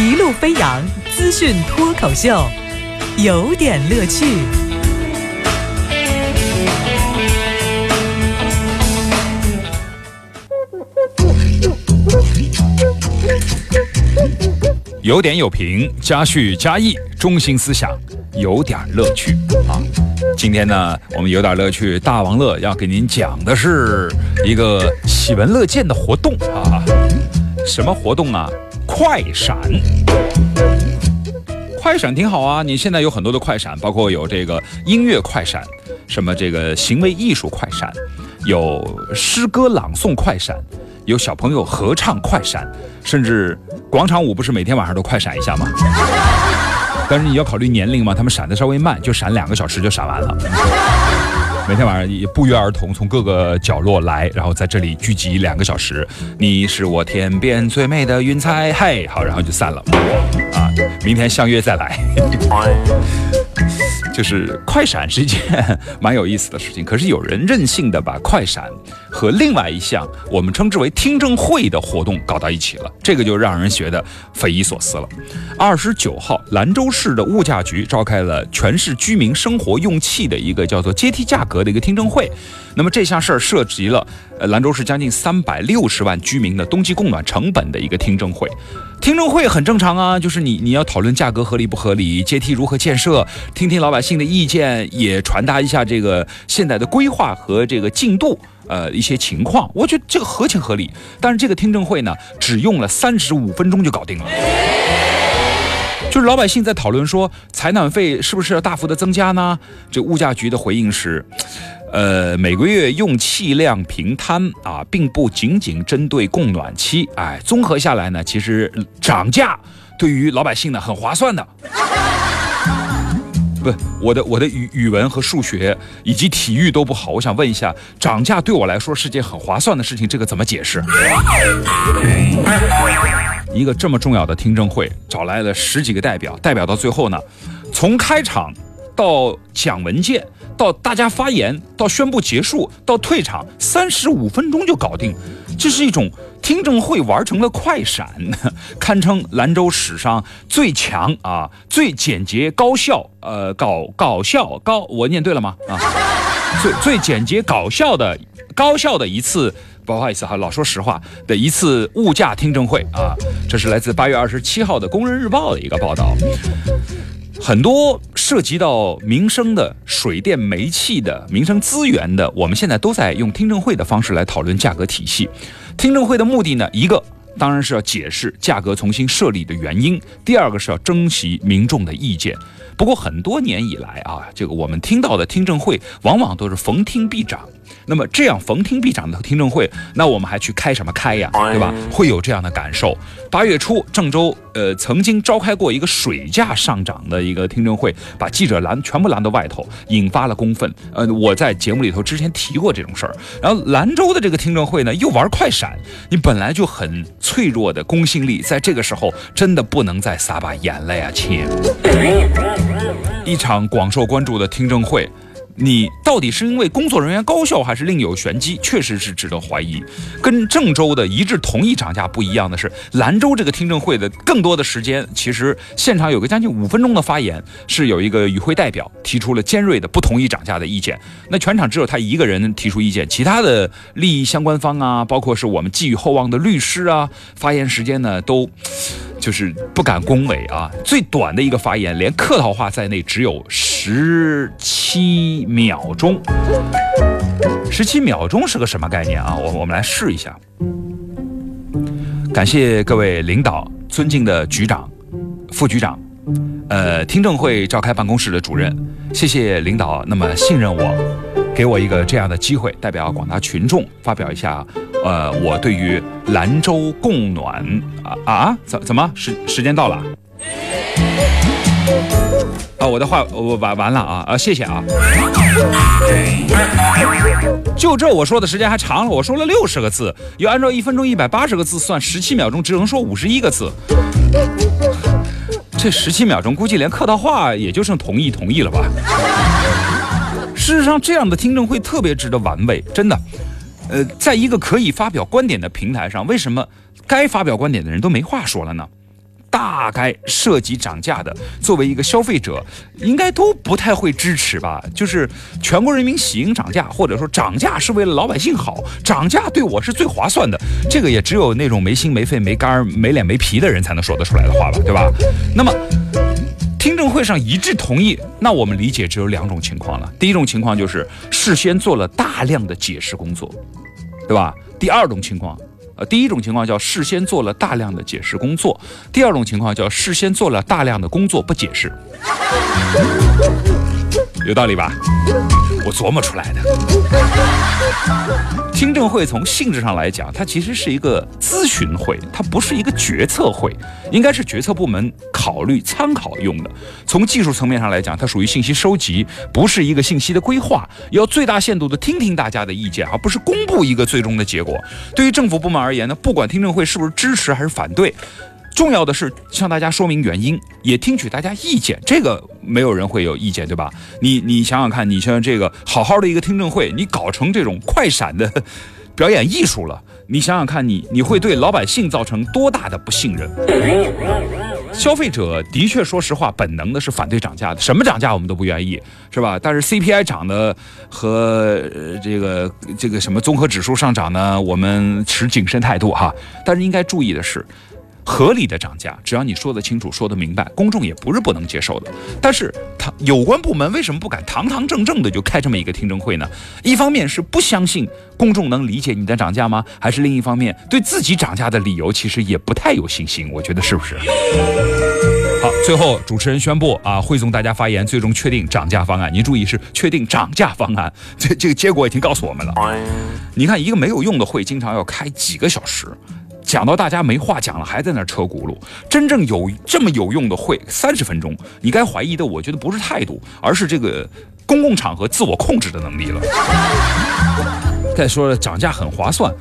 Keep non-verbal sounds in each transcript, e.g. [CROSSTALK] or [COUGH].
一路飞扬资讯脱口秀，有点乐趣。有点有评，加叙加意，中心思想，有点乐趣啊！今天呢，我们有点乐趣，大王乐要给您讲的是一个喜闻乐见的活动啊！什么活动啊？快闪！快闪挺好啊！你现在有很多的快闪，包括有这个音乐快闪，什么这个行为艺术快闪，有诗歌朗诵快闪，有小朋友合唱快闪，甚至广场舞不是每天晚上都快闪一下吗？[LAUGHS] 但是你要考虑年龄嘛，他们闪的稍微慢，就闪两个小时就闪完了。每天晚上也不约而同从各个角落来，然后在这里聚集两个小时。你是我天边最美的云彩，嘿，好，然后就散了。啊，明天相约再来。[LAUGHS] 就是快闪是一件 [LAUGHS] 蛮有意思的事情，可是有人任性的把快闪和另外一项我们称之为听证会的活动搞到一起了，这个就让人觉得匪夷所思了。二十九号，兰州市的物价局召开了全市居民生活用气的一个叫做阶梯价格的一个听证会。那么这项事儿涉及了呃兰州市将近三百六十万居民的冬季供暖成本的一个听证会。听证会很正常啊，就是你你要讨论价格合理不合理，阶梯如何建设，听听老百姓的意见，也传达一下这个现在的规划和这个进度，呃一些情况，我觉得这个合情合理。但是这个听证会呢，只用了三十五分钟就搞定了。就是老百姓在讨论说，采暖费是不是要大幅的增加呢？这物价局的回应是。呃，每个月用气量平摊啊，并不仅仅针对供暖期，哎，综合下来呢，其实涨价对于老百姓呢很划算的。不，我的我的语语文和数学以及体育都不好，我想问一下，涨价对我来说是件很划算的事情，这个怎么解释？[LAUGHS] 一个这么重要的听证会，找来了十几个代表，代表到最后呢，从开场到讲文件。到大家发言，到宣布结束，到退场，三十五分钟就搞定，这是一种听证会玩成了快闪，[LAUGHS] 堪称兰州史上最强啊、最简洁高效、呃搞搞笑高，我念对了吗？啊，[LAUGHS] 最最简洁搞笑的高效的一次，不好意思哈，老说实话的一次物价听证会啊，这是来自八月二十七号的《工人日报》的一个报道。很多涉及到民生的水电煤气的民生资源的，我们现在都在用听证会的方式来讨论价格体系。听证会的目的呢，一个当然是要解释价格重新设立的原因，第二个是要征集民众的意见。不过很多年以来啊，这个我们听到的听证会往往都是逢听必涨。那么这样逢听必涨的听证会，那我们还去开什么开呀？对吧？会有这样的感受。八月初，郑州呃曾经召开过一个水价上涨的一个听证会，把记者拦全部拦到外头，引发了公愤。呃，我在节目里头之前提过这种事儿。然后兰州的这个听证会呢，又玩快闪，你本来就很脆弱的公信力，在这个时候真的不能再撒把盐了呀，亲！[LAUGHS] 一场广受关注的听证会。你到底是因为工作人员高效，还是另有玄机？确实是值得怀疑。跟郑州的一致同意涨价不一样的是，兰州这个听证会的更多的时间，其实现场有个将近五分钟的发言，是有一个与会代表提出了尖锐的不同意涨价的意见。那全场只有他一个人提出意见，其他的利益相关方啊，包括是我们寄予厚望的律师啊，发言时间呢都。就是不敢恭维啊，最短的一个发言，连客套话在内，只有十七秒钟。十七秒钟是个什么概念啊？我我们来试一下。感谢各位领导，尊敬的局长、副局长，呃，听证会召开办公室的主任，谢谢领导那么信任我，给我一个这样的机会，代表广大群众发表一下。呃，我对于兰州供暖啊啊，怎怎么时时间到了？啊，我的话我完完了啊啊，谢谢啊。就这我说的时间还长了，我说了六十个字，要按照一分钟一百八十个字算，十七秒钟只能说五十一个字。这十七秒钟估计连客套话也就剩同意同意了吧。事实上，这样的听证会特别值得玩味，真的。呃，在一个可以发表观点的平台上，为什么该发表观点的人都没话说了呢？大概涉及涨价的，作为一个消费者，应该都不太会支持吧？就是全国人民喜迎涨价，或者说涨价是为了老百姓好，涨价对我是最划算的，这个也只有那种没心没肺没肝没脸没皮的人才能说得出来的话吧，对吧？那么。听证会上一致同意，那我们理解只有两种情况了。第一种情况就是事先做了大量的解释工作，对吧？第二种情况，呃，第一种情况叫事先做了大量的解释工作，第二种情况叫事先做了大量的工作不解释，有道理吧？我琢磨出来的。听证会从性质上来讲，它其实是一个咨询会，它不是一个决策会，应该是决策部门考虑参考用的。从技术层面上来讲，它属于信息收集，不是一个信息的规划，要最大限度的听听大家的意见，而不是公布一个最终的结果。对于政府部门而言呢，不管听证会是不是支持还是反对。重要的是向大家说明原因，也听取大家意见，这个没有人会有意见，对吧？你你想想看，你像这个好好的一个听证会，你搞成这种快闪的表演艺术了，你想想看，你你会对老百姓造成多大的不信任？消费者的确，说实话，本能的是反对涨价的，什么涨价我们都不愿意，是吧？但是 CPI 涨的和这个这个什么综合指数上涨呢，我们持谨慎态度哈。但是应该注意的是。合理的涨价，只要你说得清楚、说得明白，公众也不是不能接受的。但是，他有关部门为什么不敢堂堂正正的就开这么一个听证会呢？一方面是不相信公众能理解你的涨价吗？还是另一方面对自己涨价的理由其实也不太有信心？我觉得是不是？好，最后主持人宣布啊，汇总大家发言，最终确定涨价方案。您注意是确定涨价方案，[LAUGHS] 这这个结果已经告诉我们了。你看，一个没有用的会，经常要开几个小时。讲到大家没话讲了，还在那扯轱辘。真正有这么有用的会，三十分钟，你该怀疑的，我觉得不是态度，而是这个公共场合自我控制的能力了。[LAUGHS] 再说了，涨价很划算，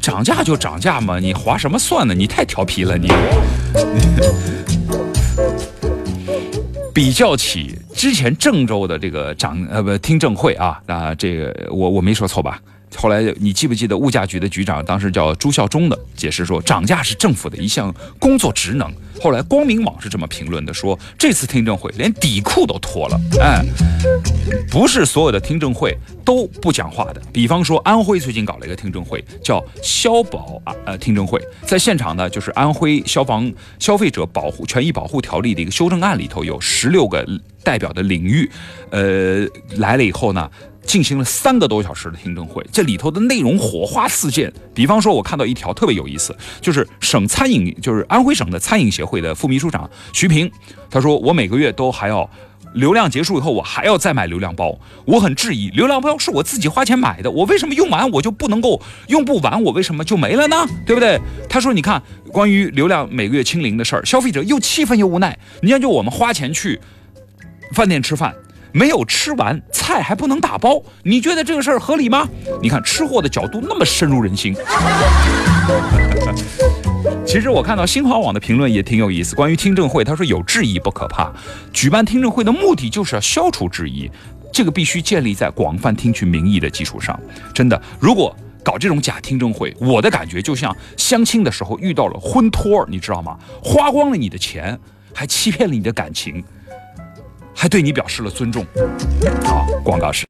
涨价就涨价嘛，你划什么算呢？你太调皮了，你。[LAUGHS] 比较起之前郑州的这个涨呃不听证会啊，那这个我我没说错吧？后来你记不记得物价局的局长当时叫朱孝忠的解释说，涨价是政府的一项工作职能。后来光明网是这么评论的，说这次听证会连底裤都脱了。哎，不是所有的听证会都不讲话的。比方说安徽最近搞了一个听证会，叫消保啊呃听证会，在现场呢就是安徽消防消费者保护权益保护条例的一个修正案里头有十六个代表的领域，呃来了以后呢。进行了三个多小时的听证会，这里头的内容火花四溅。比方说，我看到一条特别有意思，就是省餐饮，就是安徽省的餐饮协会的副秘书长徐平，他说：“我每个月都还要流量结束以后，我还要再买流量包。我很质疑，流量包是我自己花钱买的，我为什么用完我就不能够用不完，我为什么就没了呢？对不对？”他说：“你看，关于流量每个月清零的事儿，消费者又气愤又无奈。你像就我们花钱去饭店吃饭。”没有吃完菜还不能打包，你觉得这个事儿合理吗？你看吃货的角度那么深入人心。[LAUGHS] 其实我看到新华网的评论也挺有意思，关于听证会，他说有质疑不可怕，举办听证会的目的就是要消除质疑，这个必须建立在广泛听取民意的基础上。真的，如果搞这种假听证会，我的感觉就像相亲的时候遇到了婚托儿，你知道吗？花光了你的钱，还欺骗了你的感情。还对你表示了尊重。好，广告时。